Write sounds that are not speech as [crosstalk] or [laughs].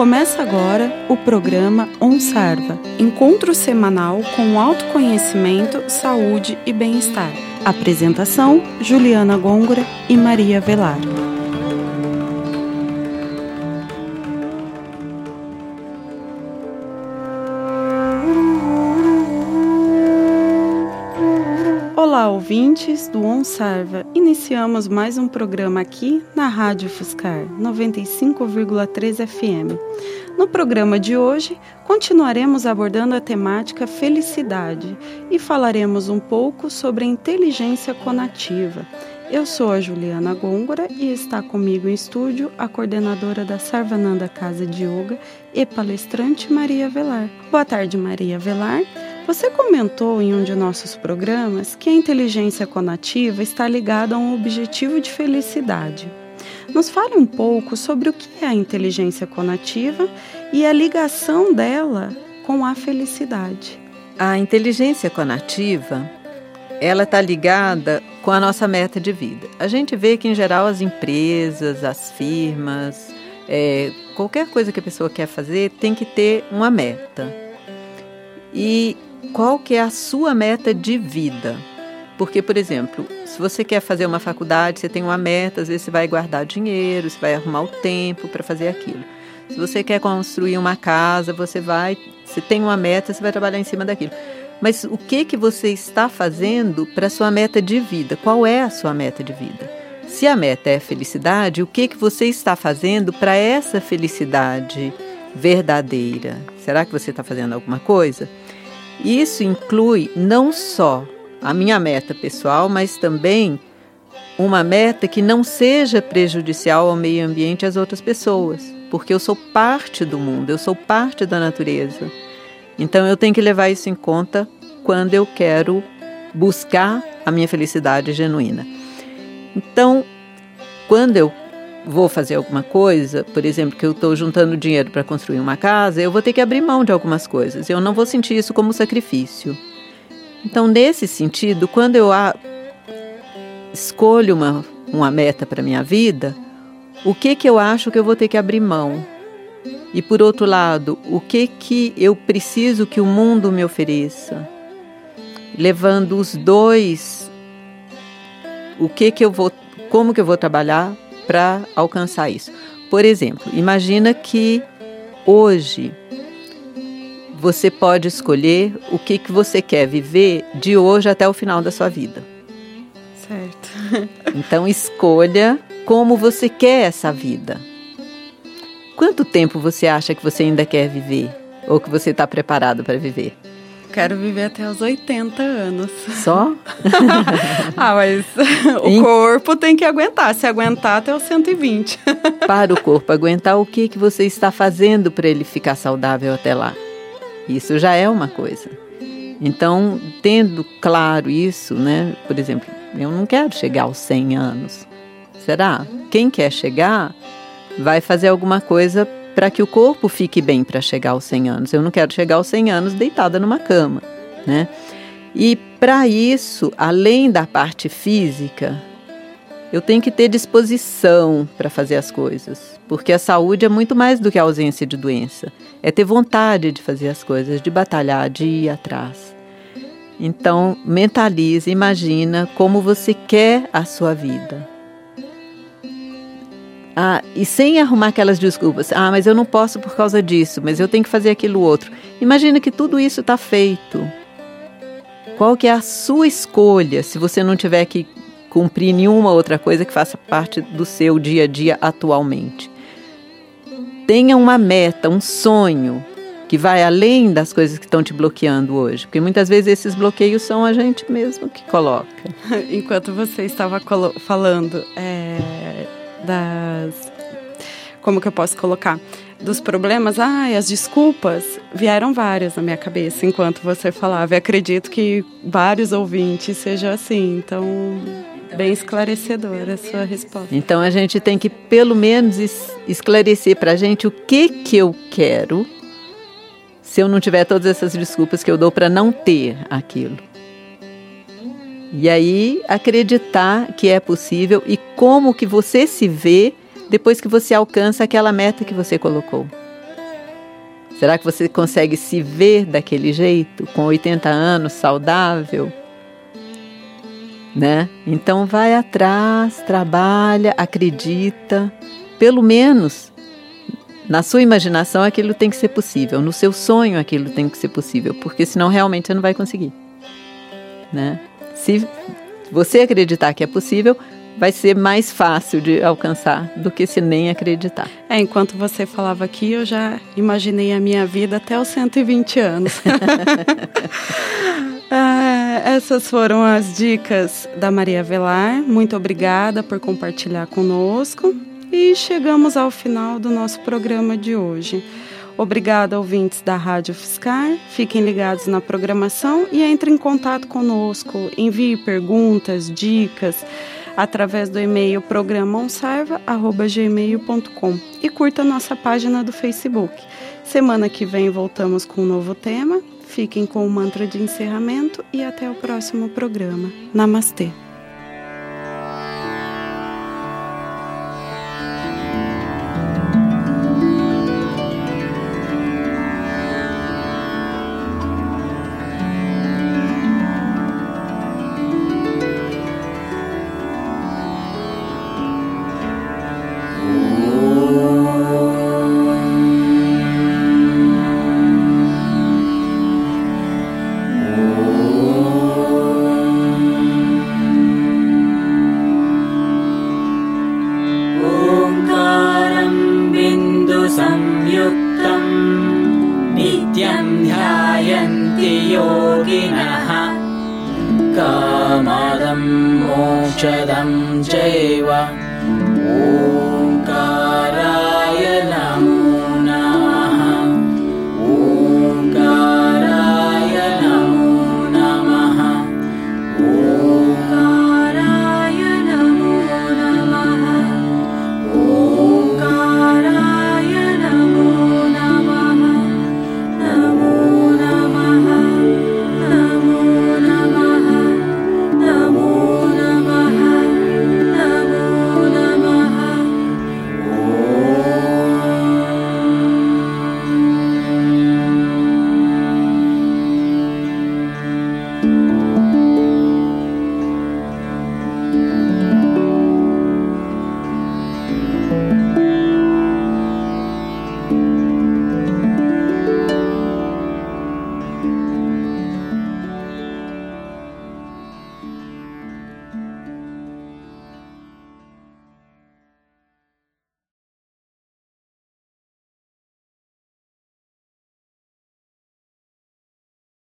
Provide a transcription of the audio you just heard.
Começa agora o programa OnSarva, encontro semanal com autoconhecimento, saúde e bem-estar. Apresentação: Juliana Gôngora e Maria Velar. Ouvintes do OnSarva. Iniciamos mais um programa aqui na Rádio Fuscar 95,3 FM. No programa de hoje, continuaremos abordando a temática felicidade e falaremos um pouco sobre a inteligência conativa. Eu sou a Juliana Gôngora e está comigo em estúdio a coordenadora da Sarvananda Casa de Yoga e palestrante Maria Velar. Boa tarde, Maria Velar. Você comentou em um de nossos programas que a inteligência conativa está ligada a um objetivo de felicidade. Nos fale um pouco sobre o que é a inteligência conativa e a ligação dela com a felicidade. A inteligência conativa, ela está ligada com a nossa meta de vida. A gente vê que, em geral, as empresas, as firmas, é, qualquer coisa que a pessoa quer fazer tem que ter uma meta. E qual que é a sua meta de vida. Porque, por exemplo, se você quer fazer uma faculdade, você tem uma meta, às vezes você vai guardar dinheiro, você vai arrumar o tempo para fazer aquilo. Se você quer construir uma casa, você vai, você tem uma meta, você vai trabalhar em cima daquilo. Mas o que que você está fazendo para sua meta de vida? Qual é a sua meta de vida? Se a meta é felicidade, o que que você está fazendo para essa felicidade verdadeira? Será que você está fazendo alguma coisa? Isso inclui não só a minha meta pessoal, mas também uma meta que não seja prejudicial ao meio ambiente e às outras pessoas, porque eu sou parte do mundo, eu sou parte da natureza. Então eu tenho que levar isso em conta quando eu quero buscar a minha felicidade genuína. Então, quando eu vou fazer alguma coisa, por exemplo, que eu estou juntando dinheiro para construir uma casa, eu vou ter que abrir mão de algumas coisas. Eu não vou sentir isso como sacrifício. Então, nesse sentido, quando eu a, escolho uma, uma meta para minha vida, o que que eu acho que eu vou ter que abrir mão? E por outro lado, o que que eu preciso que o mundo me ofereça? Levando os dois, o que que eu vou, como que eu vou trabalhar para alcançar isso. Por exemplo, imagina que hoje você pode escolher o que, que você quer viver de hoje até o final da sua vida. Certo. [laughs] Então escolha como você quer essa vida. Quanto tempo você acha que você ainda quer viver? Ou que você está preparado para viver? Quero viver até os 80 anos. Só? [laughs] ah, mas [laughs] o corpo tem que aguentar. Se aguentar até os 120. [laughs] Para o corpo aguentar, o que, que você está fazendo para ele ficar saudável até lá? Isso já é uma coisa. Então, tendo claro isso, né? Por exemplo, eu não quero chegar aos 100 anos. Será? Quem quer chegar vai fazer alguma coisa para que o corpo fique bem para chegar aos 100 anos. Eu não quero chegar aos 100 anos deitada numa cama, né? E para isso, além da parte física, eu tenho que ter disposição para fazer as coisas, porque a saúde é muito mais do que a ausência de doença. É ter vontade de fazer as coisas, de batalhar, de ir atrás. Então, mentalize, imagina como você quer a sua vida. Ah, e sem arrumar aquelas desculpas. Ah, mas eu não posso por causa disso, mas eu tenho que fazer aquilo outro. Imagina que tudo isso está feito. Qual que é a sua escolha se você não tiver que cumprir nenhuma outra coisa que faça parte do seu dia a dia atualmente? Tenha uma meta, um sonho que vai além das coisas que estão te bloqueando hoje, porque muitas vezes esses bloqueios são a gente mesmo que coloca. [laughs] Enquanto você estava falando, é das. Como que eu posso colocar? Dos problemas, ai, as desculpas, vieram várias na minha cabeça enquanto você falava. E acredito que vários ouvintes sejam assim. Então, bem esclarecedora a sua resposta. Então a gente tem que pelo menos esclarecer para a gente o que que eu quero, se eu não tiver todas essas desculpas que eu dou para não ter aquilo. E aí acreditar que é possível e como que você se vê depois que você alcança aquela meta que você colocou. Será que você consegue se ver daquele jeito, com 80 anos, saudável? Né? Então vai atrás, trabalha, acredita, pelo menos na sua imaginação aquilo tem que ser possível, no seu sonho aquilo tem que ser possível, porque senão realmente você não vai conseguir. Né? Se você acreditar que é possível, vai ser mais fácil de alcançar do que se nem acreditar. É, enquanto você falava aqui, eu já imaginei a minha vida até os 120 anos. [laughs] ah, essas foram as dicas da Maria Velar. Muito obrigada por compartilhar conosco. E chegamos ao final do nosso programa de hoje. Obrigada, ouvintes da Rádio Fiscar. Fiquem ligados na programação e entre em contato conosco. Envie perguntas, dicas através do e-mail programonsarva.gmail.com e curta nossa página do Facebook. Semana que vem voltamos com um novo tema. Fiquem com o mantra de encerramento e até o próximo programa. Namastê! कामदम् मोचरम् च एव